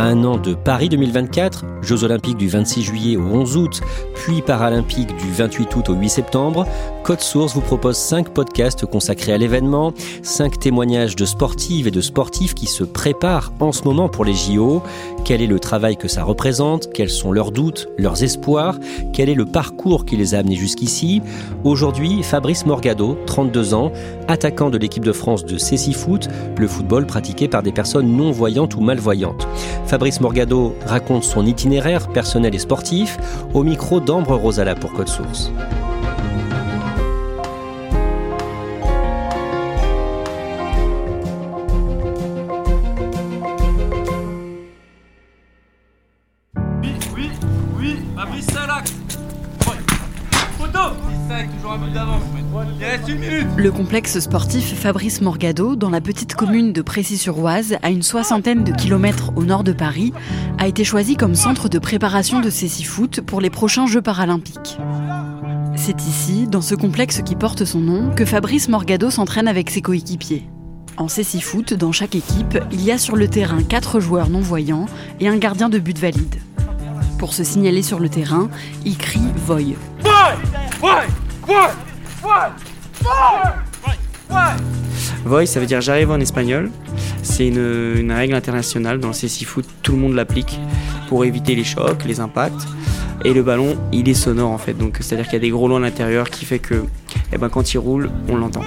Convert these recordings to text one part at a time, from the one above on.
À un an de Paris 2024, Jeux olympiques du 26 juillet au 11 août, puis paralympiques du 28 août au 8 septembre, Code Source vous propose 5 podcasts consacrés à l'événement, 5 témoignages de sportives et de sportifs qui se préparent en ce moment pour les JO. Quel est le travail que ça représente? Quels sont leurs doutes, leurs espoirs? Quel est le parcours qui les a amenés jusqu'ici? Aujourd'hui, Fabrice Morgado, 32 ans, attaquant de l'équipe de France de Foot, le football pratiqué par des personnes non-voyantes ou malvoyantes. Fabrice Morgado raconte son itinéraire personnel et sportif au micro d'Ambre Rosala pour Code Source. Le complexe sportif Fabrice Morgado, dans la petite commune de Précy-sur-Oise, à une soixantaine de kilomètres au nord de Paris, a été choisi comme centre de préparation de Foot pour les prochains Jeux paralympiques. C'est ici, dans ce complexe qui porte son nom, que Fabrice Morgado s'entraîne avec ses coéquipiers. En Foot, dans chaque équipe, il y a sur le terrain quatre joueurs non-voyants et un gardien de but valide. Pour se signaler sur le terrain, il crie Voy. Voy, ça veut dire j'arrive en espagnol. C'est une, règle internationale dans le CC Foot, tout le monde l'applique pour éviter les chocs, les impacts. Et le ballon, il est sonore en fait, c'est-à-dire qu'il y a des gros lots à l'intérieur qui fait que, eh ben, quand il roule, on l'entend.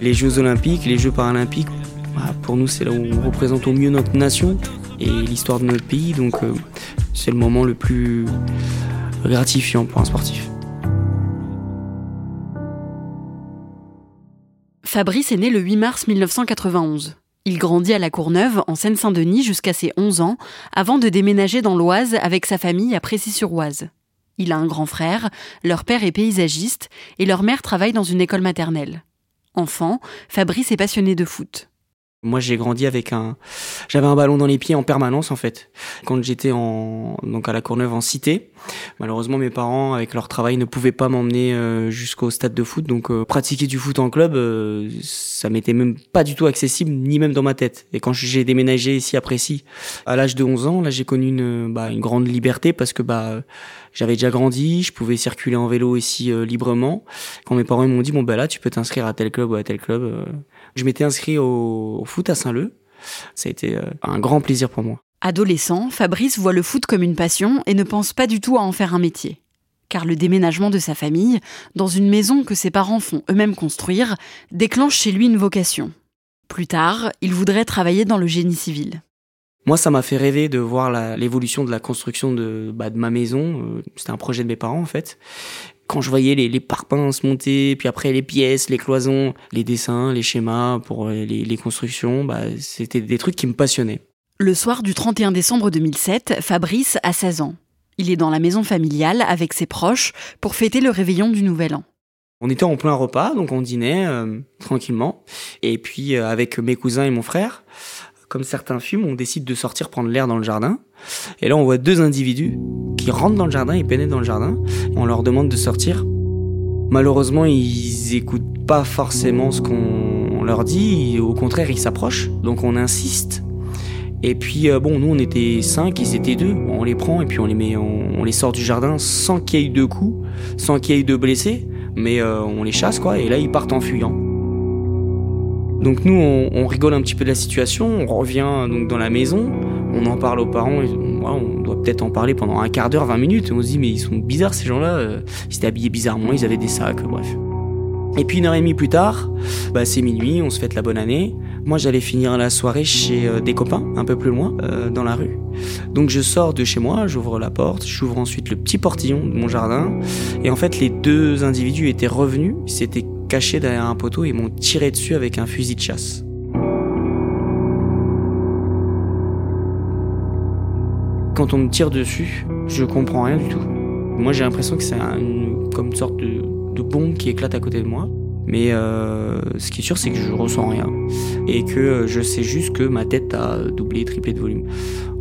Les Jeux Olympiques, les Jeux Paralympiques, bah, pour nous, c'est là où on représente au mieux notre nation et l'histoire de notre pays, donc euh, c'est le moment le plus gratifiant pour un sportif. Fabrice est né le 8 mars 1991. Il grandit à La Courneuve, en Seine-Saint-Denis, jusqu'à ses 11 ans, avant de déménager dans l'Oise avec sa famille à Précy-sur-Oise. Il a un grand frère, leur père est paysagiste et leur mère travaille dans une école maternelle. Enfant, Fabrice est passionné de foot. Moi, j'ai grandi avec un, j'avais un ballon dans les pieds en permanence en fait. Quand j'étais en donc à la Courneuve en cité, malheureusement mes parents avec leur travail ne pouvaient pas m'emmener euh, jusqu'au stade de foot, donc euh, pratiquer du foot en club, euh, ça m'était même pas du tout accessible, ni même dans ma tête. Et quand j'ai déménagé ici à Précy, à l'âge de 11 ans, là j'ai connu une bah, une grande liberté parce que bah j'avais déjà grandi, je pouvais circuler en vélo ici librement. Quand mes parents m'ont dit bon bah là tu peux t'inscrire à tel club ou à tel club je m'étais inscrit au, au, foot à Saint-Leu. Ça a été un grand plaisir pour moi. Adolescent, Fabrice voit le foot comme une passion et ne pense pas du tout à en faire un métier. Car le déménagement de sa famille, dans une maison que ses parents font eux-mêmes construire, déclenche chez lui une vocation. Plus tard, il voudrait travailler dans le génie civil. Moi, ça m'a fait rêver de voir l'évolution de la construction de, bah, de ma maison. C'était un projet de mes parents, en fait quand je voyais les, les, parpaings se monter, puis après les pièces, les cloisons, les dessins, les schémas pour les, les constructions, bah, c'était des trucs qui me passionnaient. Le soir du 31 décembre 2007, Fabrice a 16 ans. Il est dans la maison familiale avec ses proches pour fêter le réveillon du Nouvel An. On était en plein repas, donc on dînait euh, tranquillement. Et puis euh, avec mes cousins et mon frère, comme certains fument, on décide de sortir prendre l'air dans le jardin. Et là, on voit deux individus qui rentrent dans le jardin, ils pénètrent dans le jardin. On leur demande de sortir. Malheureusement, ils écoutent pas forcément ce qu'on on leur dit, au contraire, ils s'approchent. Donc on insiste. Et puis euh, bon, nous on était cinq, ils étaient deux. on les prend et puis on les met, on, les sort du jardin sans qu'il y ait de coups, sans qu'il y ait de blessés, mais euh, on les chasse quoi. Et là ils partent en fuyant. Donc nous on, rigole un petit peu de la situation, on revient donc dans la maison, on en parle aux parents. On doit peut-être en parler pendant un quart d'heure, 20 minutes. on se dit mais ils sont bizarres ces gens-là. Euh, ils étaient habillés bizarrement, ils avaient des sacs, bref. Et puis une heure et demie plus tard, bah, c'est minuit, on se fête la bonne année. Moi, j'allais finir la soirée chez euh, des copains, un peu plus loin, euh, dans la rue. Donc je sors de chez moi, j'ouvre la porte, j'ouvre ensuite le petit portillon de mon jardin. Et en fait, les deux individus étaient revenus, s'étaient cachés derrière un poteau et m'ont tiré dessus avec un fusil de chasse. Quand on me tire dessus, je comprends rien du tout. Moi, j'ai l'impression que c'est comme une sorte de, bombe qui éclate à côté de moi. Mais euh, ce qui est sûr, c'est que je ressens rien. Et que je sais juste que ma tête a doublé, triplé de volume.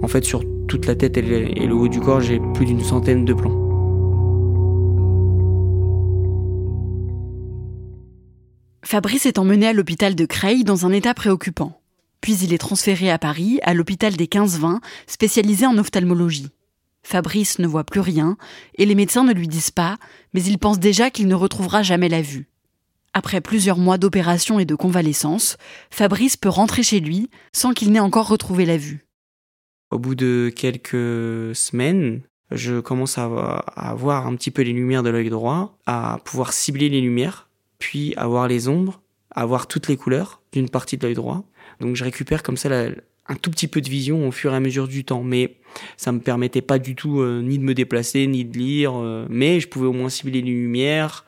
En fait, sur toute la tête et le haut du corps, j'ai plus d'une centaine de plans. Fabrice est emmené à l'hôpital de Creil dans un état préoccupant. Puis il est transféré à Paris, à l'hôpital des 15-20, spécialisé en ophtalmologie. Fabrice ne voit plus rien, et les médecins ne lui disent pas, mais il pense déjà qu'il ne retrouvera jamais la vue. Après plusieurs mois d'opération et de convalescence, Fabrice peut rentrer chez lui sans qu'il n'ait encore retrouvé la vue. Au bout de quelques semaines, je commence à, voir un petit peu les lumières de l'œil droit, à pouvoir cibler les lumières, puis à voir les ombres, à voir toutes les couleurs d'une partie de l'œil droit. Donc je récupère comme ça un tout petit peu de vision au fur et à mesure du temps, mais ça me permettait pas du tout euh, ni de me déplacer ni de lire, euh, mais je pouvais au moins cibler les lumières,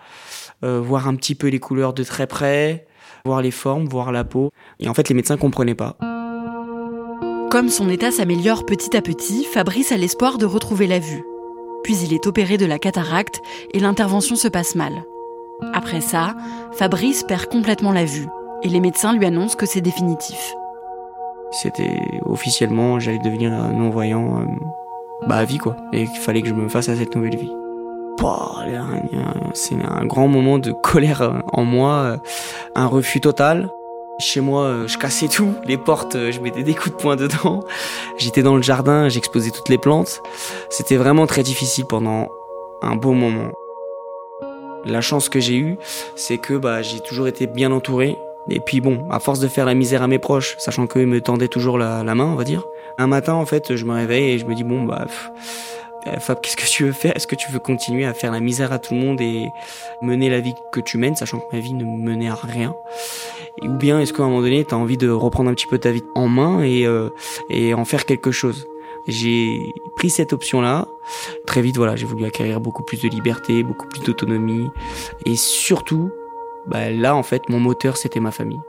euh, voir un petit peu les couleurs de très près, voir les formes, voir la peau. Et en fait, les médecins comprenaient pas. Comme son état s'améliore petit à petit, Fabrice a l'espoir de retrouver la vue. Puis il est opéré de la cataracte et l'intervention se passe mal. Après ça, Fabrice perd complètement la vue et les médecins lui annoncent que c'est définitif. C'était officiellement, j'allais devenir non-voyant euh, bah, à vie quoi. Et qu'il fallait que je me fasse à cette nouvelle vie c'est un grand moment de colère en moi, un refus total. Chez moi, je cassais tout, les portes, je mettais des coups de poing dedans. J'étais dans le jardin, j'exposais toutes les plantes. C'était vraiment très difficile pendant un beau moment. La chance que j'ai eue, c'est que bah, j'ai toujours été bien entouré. Et puis bon, à force de faire la misère à mes proches, sachant qu'eux me tendaient toujours la, main, on va dire. Un matin, en fait, je me réveille et je me dis bon bah euh, Fab, qu'est-ce que tu veux faire? Est-ce que tu veux continuer à faire la misère à tout le monde et mener la vie que tu mènes, sachant que ma vie ne menait à rien? Ou bien est-ce qu'à un moment donné, tu envie de reprendre un petit peu ta vie en main et, euh, et en faire quelque chose? J'ai pris cette option-là. Très vite, voilà, j'ai voulu acquérir beaucoup plus de liberté, beaucoup plus d'autonomie. Et surtout, bah, là, en fait, mon moteur, c'était ma famille.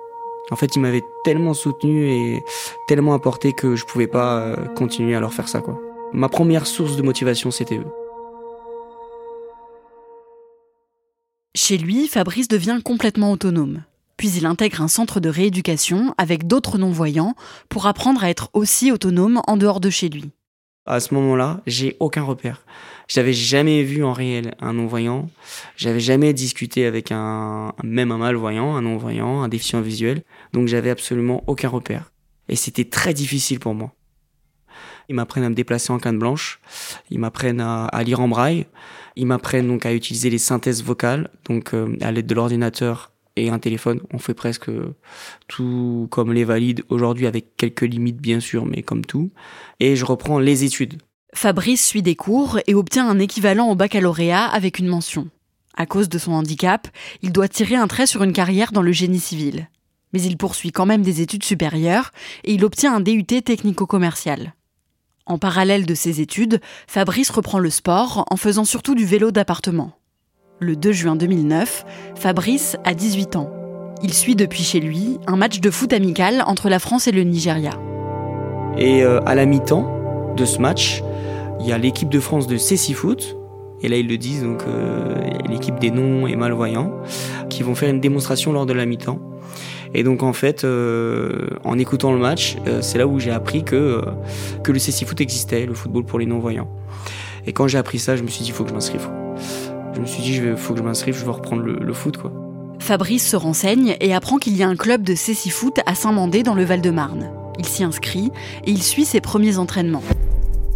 En fait, ils m'avaient tellement soutenu et tellement apporté que je pouvais pas euh, continuer à leur faire ça. Ma première source de motivation, c'était eux. Chez lui, Fabrice devient complètement autonome. Puis il intègre un centre de rééducation avec d'autres non-voyants pour apprendre à être aussi autonome en dehors de chez lui. À ce moment-là, j'ai aucun repère. J'avais jamais vu en réel un non-voyant. J'avais jamais discuté avec un, même un malvoyant, un non-voyant, un déficient visuel. Donc j'avais absolument aucun repère. Et c'était très difficile pour moi. Ils m'apprennent à me déplacer en canne blanche. Ils m'apprennent à, lire en braille. Ils m'apprennent donc à utiliser les synthèses vocales, donc euh, à l'aide de l'ordinateur et un téléphone. On fait presque tout comme les valides aujourd'hui, avec quelques limites bien sûr, mais comme tout. Et je reprends les études. Fabrice suit des cours et obtient un équivalent au baccalauréat avec une mention. À cause de son handicap, il doit tirer un trait sur une carrière dans le génie civil. Mais il poursuit quand même des études supérieures et il obtient un DUT technico-commercial. En parallèle de ses études, Fabrice reprend le sport en faisant surtout du vélo d'appartement. Le 2 juin 2009, Fabrice a 18 ans. Il suit depuis chez lui un match de foot amical entre la France et le Nigeria. Et euh, à la mi-temps de ce match, il y a l'équipe de France de Cécifoot, Foot, et là ils le disent, donc euh, l'équipe des non et malvoyants, qui vont faire une démonstration lors de la mi-temps. Et donc en fait, euh, en écoutant le match, c'est là où j'ai appris que, que le CC Foot existait, le football pour les non-voyants. Et quand j'ai appris ça, je me suis dit, il faut que je m'inscrive. Je me suis dit, il faut que je m'inscrive, je veux reprendre le, foot. quoi. Fabrice se renseigne et apprend qu'il y a un club de cécifoot à Saint-Mandé dans le Val-de-Marne. Il s'y inscrit et il suit ses premiers entraînements.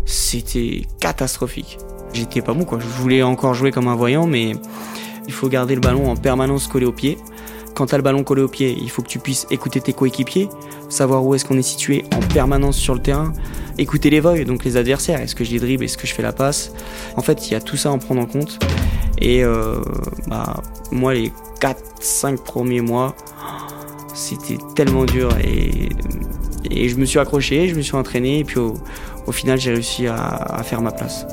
C'était catastrophique. J'étais pas bon quoi. Je voulais encore jouer comme un voyant, mais il faut garder le ballon en permanence collé au pied. Quand tu as le ballon collé au pied, il faut que tu puisses écouter tes coéquipiers, savoir où est-ce qu'on est situé en permanence sur le terrain, écouter les voies, donc les adversaires, est-ce que je les dribble, est-ce que je fais la passe? En fait, il y a tout ça à en prendre en compte. Et euh, bah, moi, les 4-5 premiers mois, c'était tellement dur et, je me suis accroché, je me suis entraîné et puis au, final, j'ai réussi à faire ma place.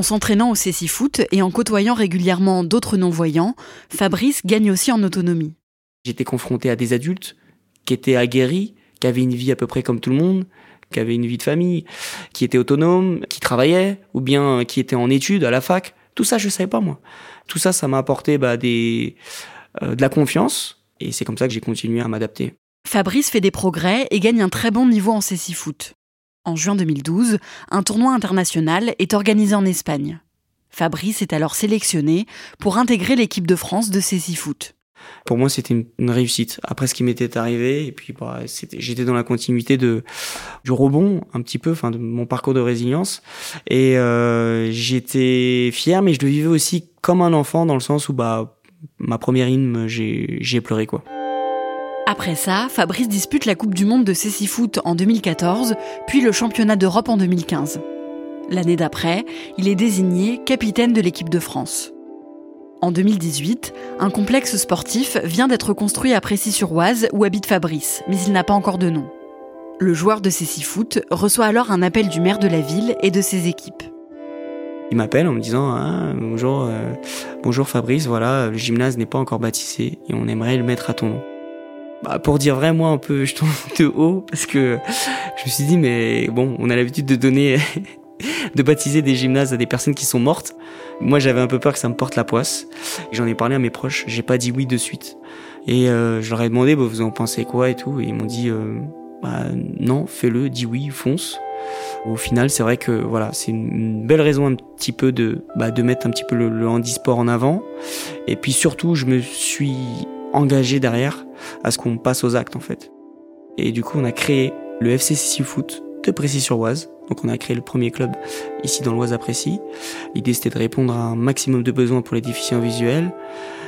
En s'entraînant au Foot et en côtoyant régulièrement d'autres non-voyants, Fabrice gagne aussi en autonomie. J'étais confronté à des adultes qui étaient aguerris, qui avaient une vie à peu près comme tout le monde, qui avaient une vie de famille, qui étaient autonomes, qui travaillaient, ou bien qui étaient en études à la fac. Tout ça, je ne savais pas moi. Tout ça, ça m'a apporté bah, des, euh, de la confiance, et c'est comme ça que j'ai continué à m'adapter. Fabrice fait des progrès et gagne un très bon niveau en Foot. En juin 2012, un tournoi international est organisé en Espagne. Fabrice est alors sélectionné pour intégrer l'équipe de France de Foot. Pour moi, c'était une, réussite. Après ce qui m'était arrivé, et puis bah, j'étais dans la continuité de du rebond un petit peu, enfin de mon parcours de résilience, et euh, j'étais fier, mais je le vivais aussi comme un enfant dans le sens où bah ma première hymne, j'ai pleuré quoi. Après ça, Fabrice dispute la Coupe du Monde de Foot en 2014, puis le Championnat d'Europe en 2015. L'année d'après, il est désigné capitaine de l'équipe de France. En 2018, un complexe sportif vient d'être construit à Précy-sur-Oise où habite Fabrice, mais il n'a pas encore de nom. Le joueur de Foot reçoit alors un appel du maire de la ville et de ses équipes. Il m'appelle en me disant ah, bonjour, euh, bonjour Fabrice, voilà, le gymnase n'est pas encore baptisé et on aimerait le mettre à ton nom bah, pour dire vrai, moi un peu je tombe de haut parce que je me suis dit mais bon, on a l'habitude de donner, de baptiser des gymnases à des personnes qui sont mortes. Moi j'avais un peu peur que ça me porte la poisse. J'en ai parlé à mes proches, j'ai pas dit oui de suite. Et euh, je leur ai demandé bah, vous en pensez quoi et tout, et ils m'ont dit euh, bah, non, fais-le, dis oui, fonce. Au final, c'est vrai que voilà, c'est une belle raison un petit peu de bah, de mettre un petit peu le, le handisport en avant. Et puis surtout, je me suis engagé derrière à ce qu'on passe aux actes en fait. Et du coup, on a créé le FCC Foot de Précy-sur-Oise. Donc on a créé le premier club ici dans l'Oise à Précy. L'idée c'était de répondre à un maximum de besoins pour les déficients visuels.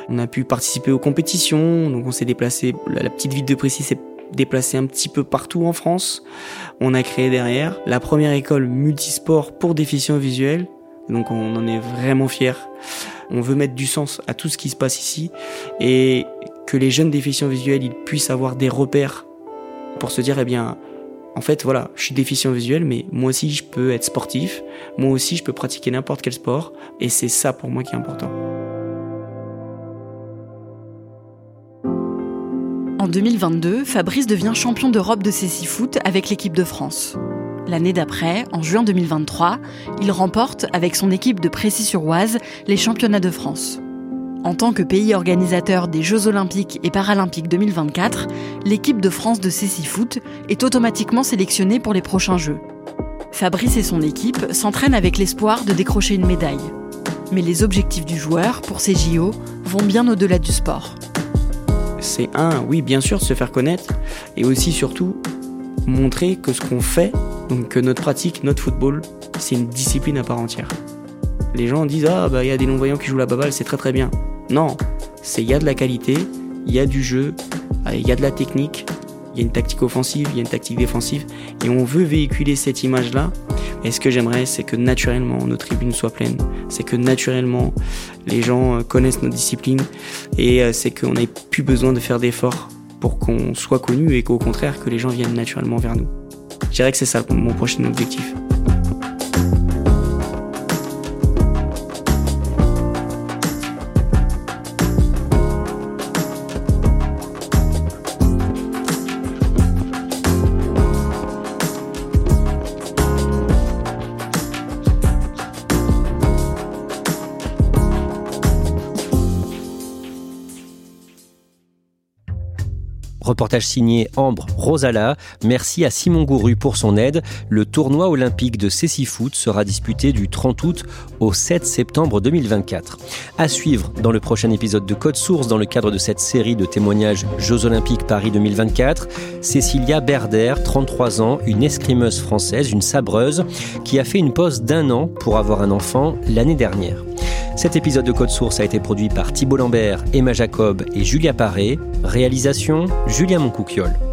On a pu participer aux compétitions, donc on s'est déplacé, la petite ville de Précy s'est déplacée un petit peu partout en France. On a créé derrière la première école multisport pour déficients visuels. Donc on en est vraiment fiers. On veut mettre du sens à tout ce qui se passe ici et que les jeunes déficients visuels puissent avoir des repères pour se dire eh bien en fait voilà je suis déficient visuel mais moi aussi je peux être sportif moi aussi je peux pratiquer n'importe quel sport et c'est ça pour moi qui est important. En 2022, Fabrice devient champion d'Europe de foot avec l'équipe de France. L'année d'après, en juin 2023, il remporte avec son équipe de Précy-sur-Oise les championnats de France. En tant que pays organisateur des Jeux olympiques et paralympiques 2024, l'équipe de France de Foot est automatiquement sélectionnée pour les prochains Jeux. Fabrice et son équipe s'entraînent avec l'espoir de décrocher une médaille. Mais les objectifs du joueur pour ces JO vont bien au-delà du sport. C'est un, oui, bien sûr, se faire connaître, et aussi surtout montrer que ce qu'on fait, donc que notre pratique, notre football, c'est une discipline à part entière. Les gens disent ah bah il y a des non-voyants qui jouent la baballe, c'est très très bien. Non, c'est il y a de la qualité, il y a du jeu, euh, il y a de la technique, il y a une tactique offensive, il y a une tactique défensive, et on veut véhiculer cette image-là. Et ce que j'aimerais, c'est que naturellement nos tribunes soient pleines, c'est que naturellement les gens euh, connaissent notre discipline, et euh, c'est qu'on n'ait plus besoin de faire d'efforts pour qu'on soit connu, et qu'au contraire que les gens viennent naturellement vers nous. Je dirais que c'est ça mon prochain objectif. Reportage signé Ambre Rosala. Merci à Simon Gouru pour son aide. Le tournoi olympique de Cécifoot sera disputé du 30 août au 7 septembre 2024. À suivre dans le prochain épisode de Code Source dans le cadre de cette série de témoignages Jeux Olympiques Paris 2024, Cécilia Berder, 33 ans, une escrimeuse française, une sabreuse, qui a fait une pause d'un an pour avoir un enfant l'année dernière. Cet épisode de Code Source a été produit par Thibault Lambert, Emma Jacob et Julia Paré. Réalisation Julien Moncouquiole.